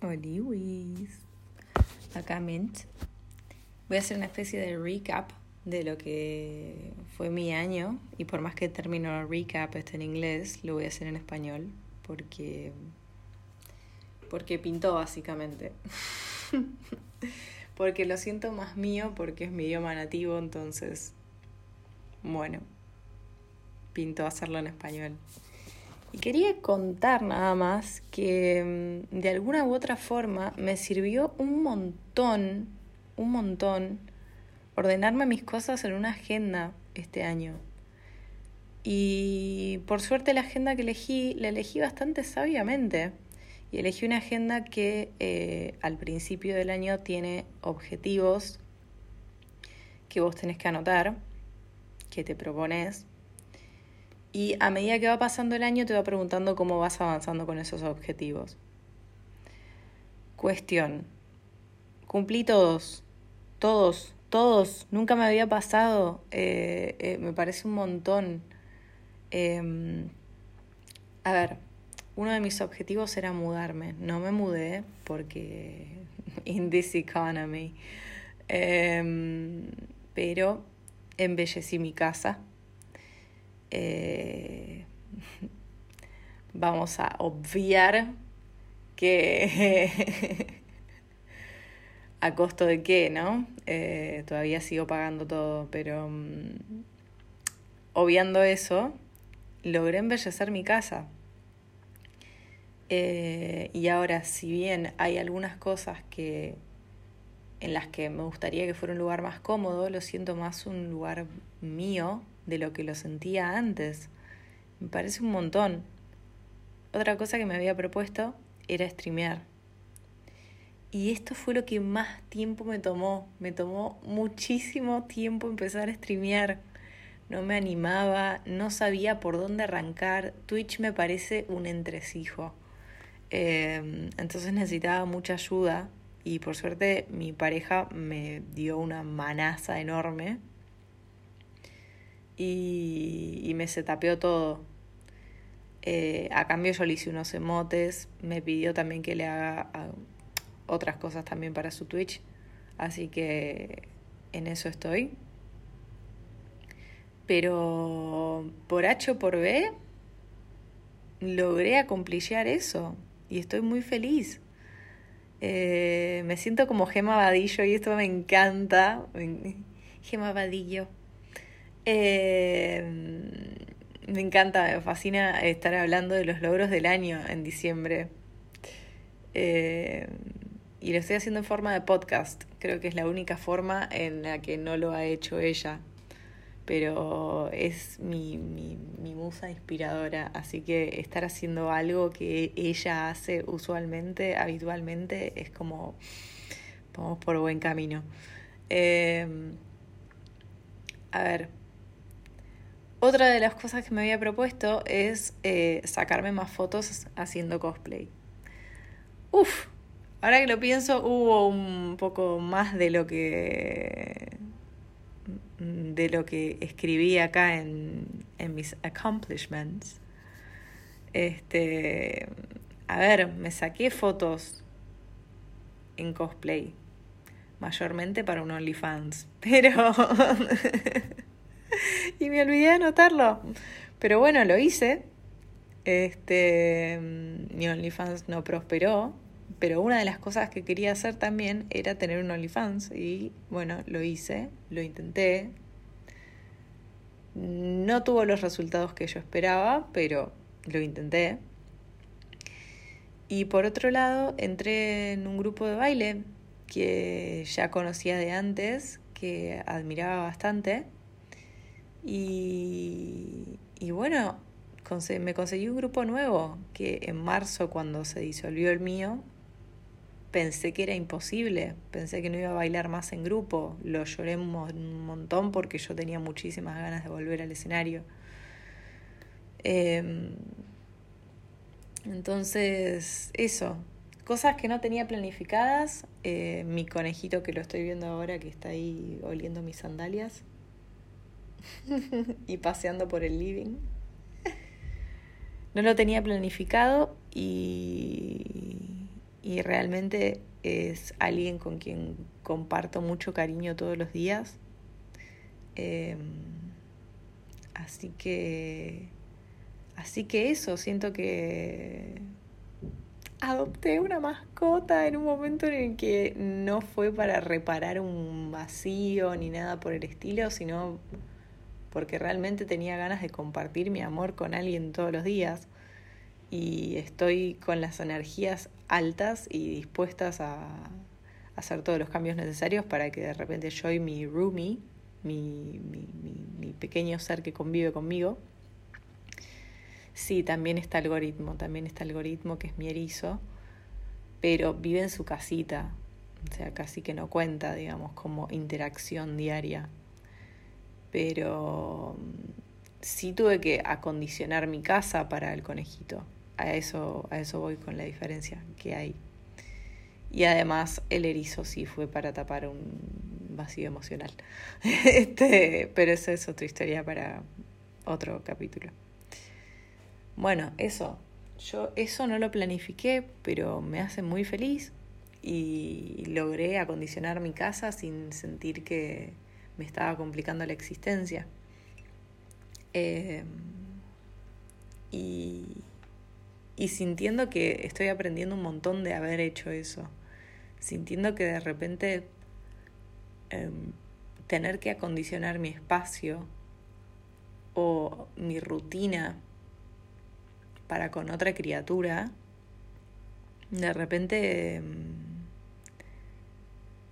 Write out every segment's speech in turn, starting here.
Hola Luis. Acá Mint. Voy a hacer una especie de recap de lo que fue mi año y por más que el recap esto en inglés, lo voy a hacer en español porque porque pintó básicamente. porque lo siento más mío porque es mi idioma nativo, entonces bueno, pintó hacerlo en español. Y quería contar nada más que mm, de alguna u otra forma me sirvió un montón, un montón, ordenarme mis cosas en una agenda este año. Y por suerte la agenda que elegí, la elegí bastante sabiamente. Y elegí una agenda que eh, al principio del año tiene objetivos que vos tenés que anotar, que te propones y a medida que va pasando el año te va preguntando cómo vas avanzando con esos objetivos. Cuestión. Cumplí todos, todos, todos. Nunca me había pasado. Eh, eh, me parece un montón. Em, a ver, uno de mis objetivos era mudarme. No me mudé porque in this economy. Em, pero embellecí mi casa eh, vamos a obviar que a costo de qué, ¿no? Eh, todavía sigo pagando todo, pero mm, obviando eso, logré embellecer mi casa. Eh, y ahora, si bien hay algunas cosas que en las que me gustaría que fuera un lugar más cómodo, lo siento más un lugar mío, de lo que lo sentía antes. Me parece un montón. Otra cosa que me había propuesto era streamear. Y esto fue lo que más tiempo me tomó. Me tomó muchísimo tiempo empezar a streamear. No me animaba, no sabía por dónde arrancar. Twitch me parece un entresijo. Eh, entonces necesitaba mucha ayuda y por suerte mi pareja me dio una manaza enorme y, me se tapeó todo. Eh, a cambio yo le hice unos emotes, me pidió también que le haga otras cosas también para su Twitch, así que en eso estoy. Pero por H o por B logré acomplillar eso y estoy muy feliz. Eh, me siento como Gema Vadillo y esto me encanta. Gema Vadillo. Eh, me encanta, me fascina estar hablando de los logros del año en diciembre. Eh, y lo estoy haciendo en forma de podcast. Creo que es la única forma en la que no lo ha hecho ella. Pero es mi, mi, mi musa inspiradora. Así que estar haciendo algo que ella hace usualmente, habitualmente, es como vamos por buen camino. Eh, a ver, otra de las cosas que me había propuesto es eh, sacarme más fotos haciendo cosplay. Uf, ahora que lo pienso, hubo un poco más de lo que de lo que escribí acá en, en mis accomplishments. Este, a ver, me saqué fotos en cosplay, mayormente para un OnlyFans, pero y me olvidé de anotarlo. Pero bueno, lo hice. Este, mi OnlyFans no prosperó, pero una de las cosas que quería hacer también era tener un OnlyFans y bueno, lo hice, lo intenté. No tuvo los resultados que yo esperaba, pero lo intenté. Y por otro lado, entré en un grupo de baile que ya conocía de antes, que admiraba bastante y, y bueno, me conseguí un grupo nuevo que en marzo, cuando se disolvió el mío, pensé que era imposible, pensé que no iba a bailar más en grupo, lo lloré un, montón porque yo tenía muchísimas ganas de volver al escenario. Em, entonces, eso, cosas que no tenía planificadas, eh, mi conejito que lo estoy viendo ahora que está ahí oliendo mis sandalias, y paseando por el living. No lo tenía planificado y, y realmente es alguien con quien comparto mucho cariño todos los días. Em, así que, así que eso, siento que adopté una mascota en un momento en el que no fue para reparar un vacío ni nada por el estilo, sino porque realmente tenía ganas de compartir mi amor con alguien todos los días y estoy con las energías altas y dispuestas a hacer todos los cambios necesarios para que de repente yo y mi roomie, mi, mi, pequeño ser que convive conmigo, sí, también está algoritmo, también está algoritmo que es mi erizo, pero vive en su casita, o sea, casi que no cuenta, digamos, como interacción diaria. Pero sí tuve que acondicionar mi casa para el conejito a eso, a eso voy con la diferencia que hay. Y además el erizo sí fue para tapar un vacío emocional. este, pero eso es otra historia para otro capítulo. Bueno, eso. Yo eso no lo planifiqué, pero me hace muy feliz y logré acondicionar mi casa sin sentir que me estaba complicando la existencia. Eh, y, y sintiendo que estoy aprendiendo un montón de haber hecho eso, sintiendo que de repente em, tener que acondicionar mi espacio o mi rutina para con otra criatura, de repente, em,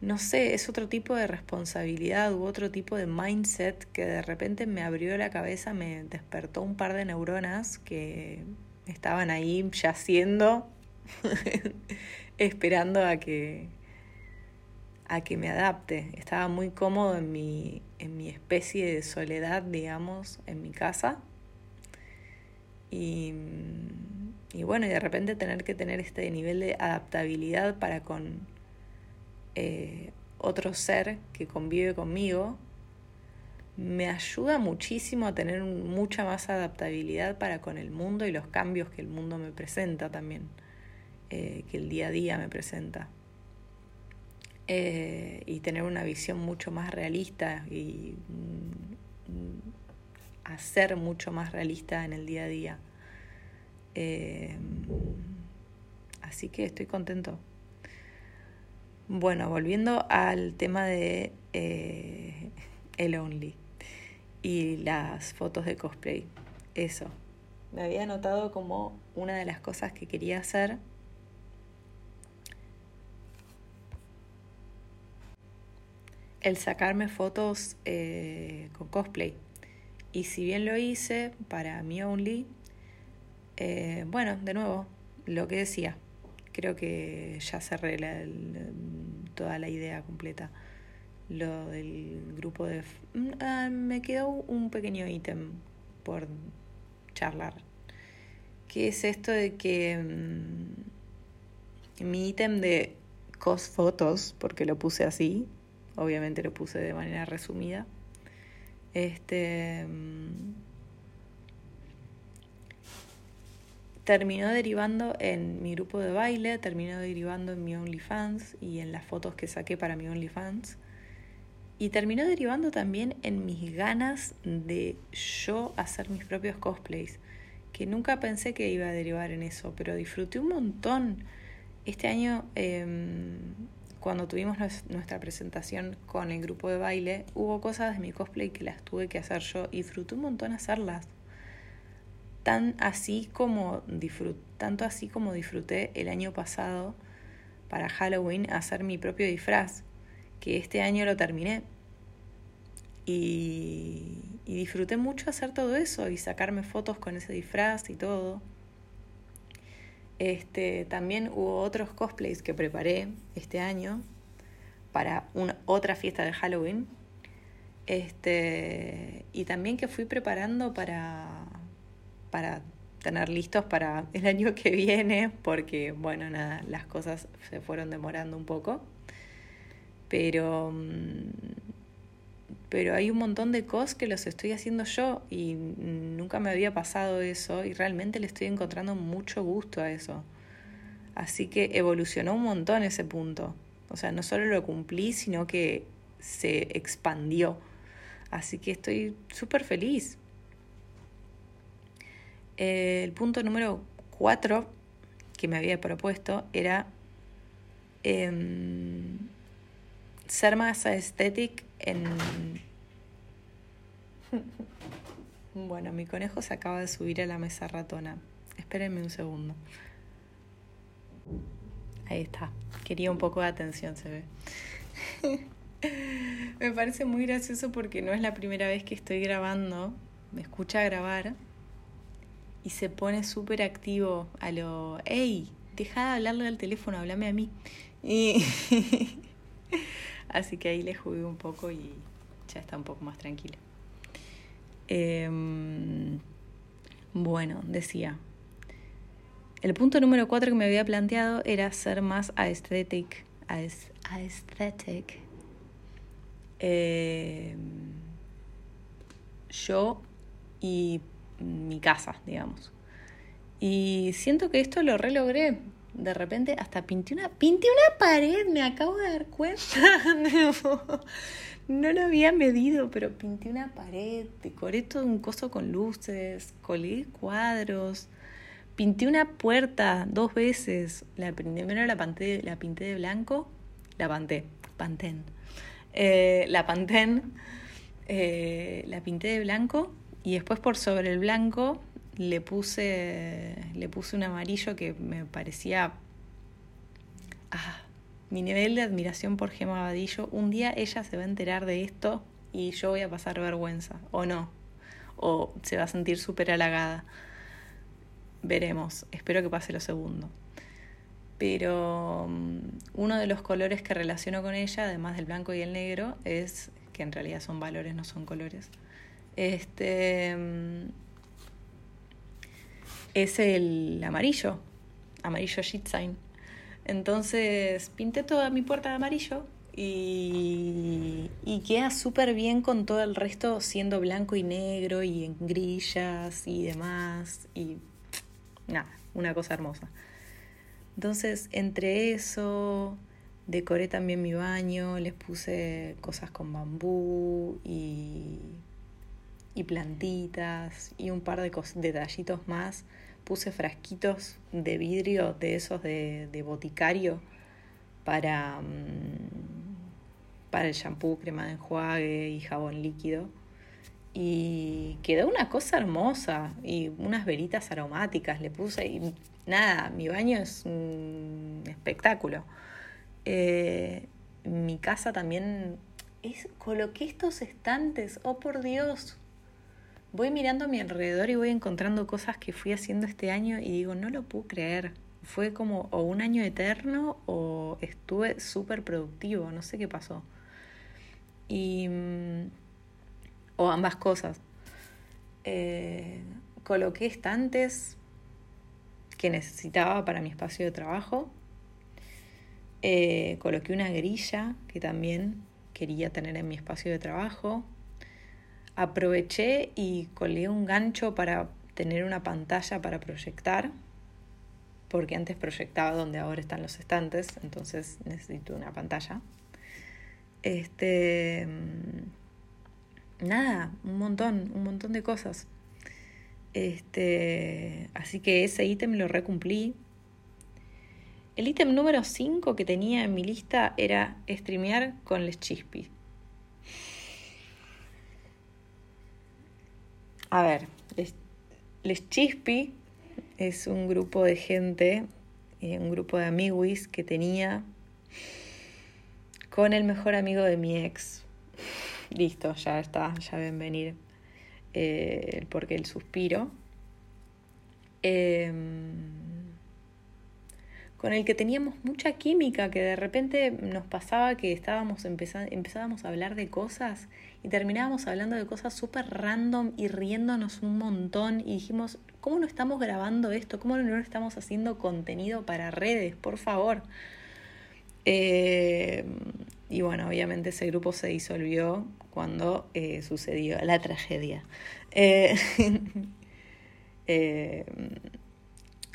no sé, es otro tipo de responsabilidad u otro tipo de mindset que de repente me abrió la cabeza, me despertó un par de neuronas que estaban ahí yaciendo, esperando a que, a que me adapte. Estaba muy cómodo en mi, en mi especie de soledad, digamos, en mi casa. Y, y bueno, y de repente tener que tener este nivel de adaptabilidad para con eh, otro ser que convive conmigo me ayuda muchísimo a tener mucha más adaptabilidad para con el mundo y los cambios que el mundo me presenta también, eh, que el día a día me presenta. Eh, y tener una visión mucho más realista y mm, hacer mucho más realista en el día a día. Así que estoy contento. Bueno, volviendo al tema de el Only y las fotos de cosplay. Eso. Me había notado como una de las cosas que quería hacer. El sacarme fotos eh, con cosplay. Y si bien lo hice para mi only, eh, bueno, de nuevo, lo que decía, creo que ya cerré toda la idea completa. Lo del grupo de... Mm, ah, me quedó un pequeño ítem por charlar, que es esto de que mm, mi ítem de cos fotos, porque lo puse así, obviamente lo puse de manera resumida, este... Mm, terminó derivando en mi grupo de baile, terminó derivando en mi OnlyFans y en las fotos que saqué para mi OnlyFans. Y terminó derivando también en mis ganas de yo hacer mis propios cosplays, que nunca pensé que iba a derivar en eso, pero disfruté un montón. Este año, em, cuando tuvimos nuestra presentación con el grupo de baile, hubo cosas de mi cosplay que las tuve que hacer yo y disfruté un montón hacerlas. Tan así como tanto así como disfruté el año pasado para Halloween hacer mi propio disfraz que este año lo terminé. Y, disfruté mucho hacer todo eso y sacarme fotos con ese disfraz y todo. Este, también hubo otros cosplays que preparé este año para una, otra fiesta de Halloween. Este, y también que fui preparando para, para tener listos para el año que viene, porque bueno, nada, las cosas se fueron demorando un poco. Pero, mm, pero hay un montón de cosas que los estoy haciendo yo y nunca me había pasado eso y realmente le estoy encontrando mucho gusto a eso. Así que evolucionó un montón ese punto. O sea, no solo lo cumplí, sino que se expandió. Así que estoy súper feliz. El punto número cuatro que me había propuesto era em, ser más aesthetic en... bueno, mi conejo se acaba de subir a la mesa ratona. Espérenme un segundo. Ahí está. Quería un poco de atención, se ve. me parece muy gracioso porque no es la primera vez que estoy grabando. Me escucha grabar y se pone súper activo a lo, hey, deja de hablarle al teléfono, háblame a mí. Y Así que ahí le jugué un poco y ya está un poco más tranquilo. Em, bueno, decía, el punto número cuatro que me había planteado era ser más aesthetic. aesthetic. Em, yo y mi casa, digamos. Y siento que esto lo relogré. De repente hasta pinté una, pinté una pared, me acabo de dar cuenta. no, lo había medido, pero pinté una pared, decoré todo un coso con luces, colgué cuadros, pinté una puerta dos veces. La primero la, pinté, la pinté de blanco, la panté, pantén. Eh, la pantén, eh, la pinté de blanco y después por sobre el blanco le puse, le puse un amarillo que me parecía... Ah, mi nivel de admiración por Gemma Vadillo. Un día ella se va a enterar de esto y yo voy a pasar vergüenza, o no, o se va a sentir súper halagada. Veremos, espero que pase lo segundo. Pero mm, uno de los colores que relaciono con ella, además del blanco y el negro, es que en realidad son valores, no son colores este, mm, es el amarillo, amarillo sheet sign. Entonces pinté toda mi puerta de amarillo y, y queda súper bien con todo el resto siendo blanco y negro y en grillas y demás. Y nada, una cosa hermosa. Entonces, entre eso, decoré también mi baño, les puse cosas con bambú y y plantitas y un par de detallitos más. Puse frasquitos de vidrio de esos de, boticario para, mm, para el shampoo, crema de enjuague y jabón líquido. Y quedó una cosa hermosa y unas velitas aromáticas le puse y nada, mi baño es un espectáculo. Eh, mi casa también es, coloqué estos estantes, oh por Dios, voy mirando a mi alrededor y voy encontrando cosas que fui haciendo este año y digo, no lo puedo creer. Fue como o un año eterno o estuve súper productivo, no sé qué pasó. Y, mm, o ambas cosas. Eh, coloqué estantes que necesitaba para mi espacio de trabajo. Eh, coloqué una grilla que también quería tener en mi espacio de trabajo aproveché y colgué un gancho para tener una pantalla para proyectar, porque antes proyectaba donde ahora están los estantes, entonces necesito una pantalla. Este. Nada, un montón, un montón de cosas. Este, así que ese ítem lo recumplí. El ítem número 5 que tenía en mi lista era streamear con les chispis. A ver, Les, Chispi es un grupo de gente, eh, un grupo de amiguis que tenía con el mejor amigo de mi ex. Listo, ya está, ya ven venir eh, porque el suspiro. Em, con el que teníamos mucha química, que de repente nos pasaba que estábamos empezábamos a hablar de cosas y terminábamos hablando de cosas súper random y riéndonos un montón y dijimos, ¿cómo no estamos grabando esto? ¿Cómo no estamos haciendo contenido para redes? Por favor. Eh, y bueno, obviamente ese grupo se disolvió cuando eh, sucedió la tragedia. Eh,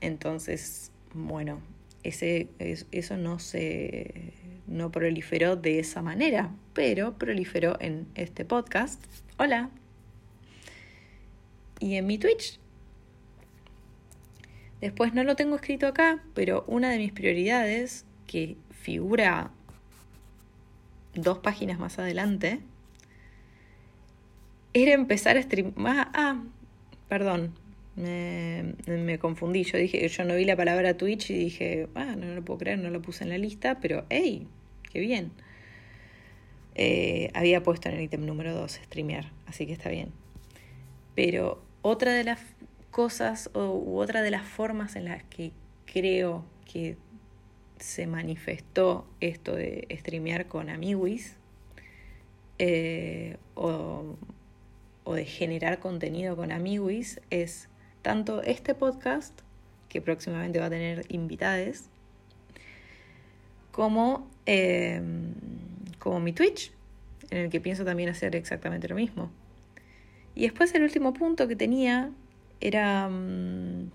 entonces, bueno, ese, eso no se no proliferó de esa manera, pero proliferó en este podcast. Hola. Y en mi Twitch. Después no lo tengo escrito acá, pero una de mis prioridades, que figura dos páginas más adelante, era empezar a streamar. Ah, ah, perdón, me, confundí. Yo dije, yo no vi la palabra Twitch y dije, ah, no, lo puedo creer, no lo puse en la lista, pero hey, qué bien. Eh, había puesto en el ítem número 2 streamear, así que está bien. Pero otra de las cosas o, u otra de las formas en las que creo que se manifestó esto de streamear con amiguis eh, o, o, de generar contenido con amiguis es tanto este podcast, que próximamente va a tener invitades, como, em, como mi Twitch, en el que pienso también hacer exactamente lo mismo. Y después el último punto que tenía era... Mm,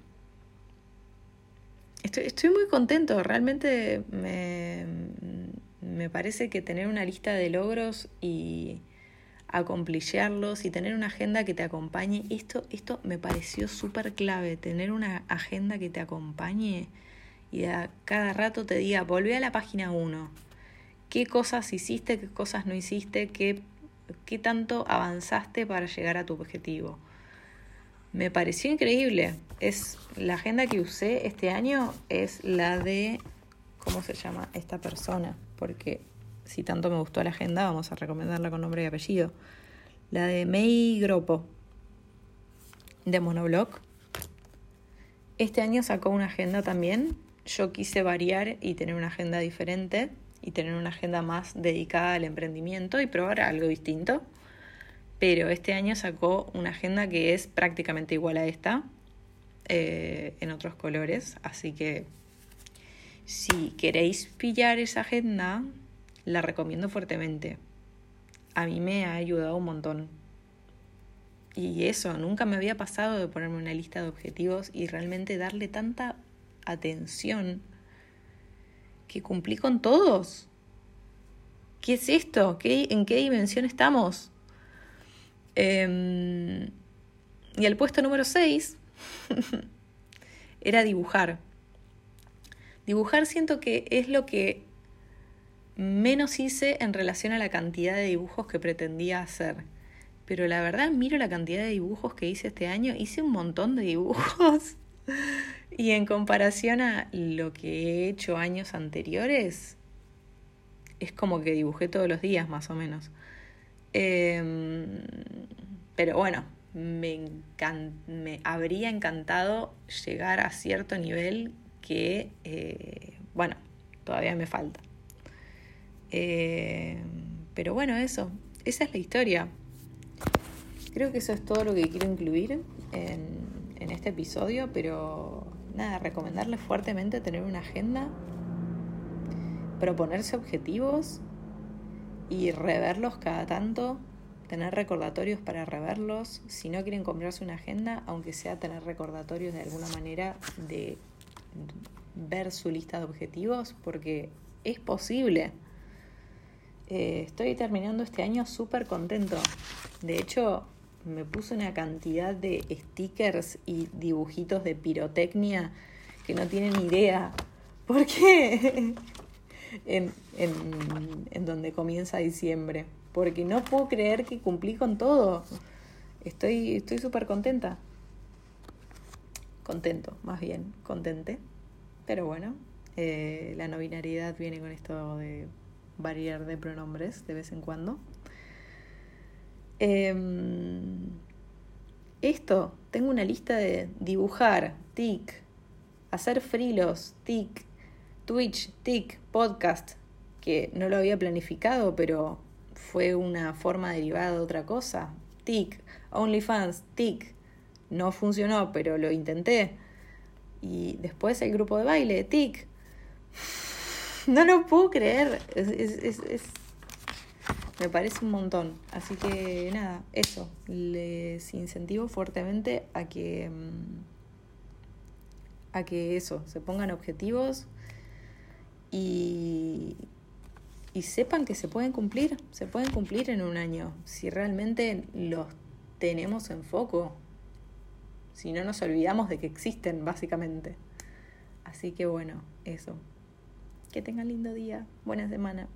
estoy, estoy, muy contento, realmente me, me parece que tener una lista de logros y acomplillarlos y tener una agenda que te acompañe, esto, esto me pareció súper clave, tener una agenda que te acompañe y a cada rato te diga, volvé a la página 1. ¿Qué cosas hiciste, qué cosas no hiciste, qué, qué tanto avanzaste para llegar a tu objetivo? Me pareció increíble. Es la agenda que usé este año es la de ¿cómo se llama esta persona? Porque si tanto me gustó la agenda, vamos a recomendarla con nombre y apellido. La de Mei Gropo, de Monoblog. Este año sacó una agenda también yo quise variar y tener una agenda diferente y tener una agenda más dedicada al emprendimiento y probar algo distinto. Pero este año sacó una agenda que es prácticamente igual a esta, eh, en otros colores. Así que si queréis pillar esa agenda, la recomiendo fuertemente. A mí me ha ayudado un montón. Y eso, nunca me había pasado de ponerme una lista de objetivos y realmente darle tanta atención que cumplí con todos. ¿Qué es esto? ¿Qué, ¿En qué dimensión estamos? Em, y el puesto número 6 era dibujar. Dibujar siento que es lo que menos hice en relación a la cantidad de dibujos que pretendía hacer. Pero la verdad, miro la cantidad de dibujos que hice este año. Hice un montón de dibujos. Y en comparación a lo que he hecho años anteriores, es como que dibujé todos los días más o menos. Em, pero bueno, me, me habría encantado llegar a cierto nivel que, eh, bueno, todavía me falta. Em, pero bueno, eso, esa es la historia. Creo que eso es todo lo que quiero incluir en, en este episodio, pero nada, recomendarles fuertemente tener una agenda, proponerse objetivos y reverlos cada tanto, tener recordatorios para reverlos. Si no quieren comprarse una agenda, aunque sea tener recordatorios de alguna manera de ver su lista de objetivos, porque es posible. Eh, estoy terminando este año súper contento. De hecho, me puse una cantidad de stickers y dibujitos de pirotecnia que no tienen idea. ¿Por qué? en, en, donde comienza diciembre. Porque no puedo creer que cumplí con todo. Estoy estoy súper contenta. Contento, más bien, contente. Pero bueno, eh, la no binariedad viene con esto de variar de pronombres de vez en cuando. Em, esto, tengo una lista de dibujar, tic, hacer frilos, tic, Twitch, tic, podcast, que no lo había planificado, pero fue una forma derivada de otra cosa, tic, OnlyFans, tic, no funcionó, pero lo intenté. Y después el grupo de baile, tic. No lo puedo creer. es, me parece un montón. Así que nada, eso. Les incentivo fuertemente a que. Mm, a que eso, se pongan objetivos y, y sepan que se pueden cumplir, se pueden cumplir en un año, si realmente los tenemos en foco, si no nos olvidamos de que existen, básicamente. Así que bueno, eso. Que tengan lindo día, buena semana.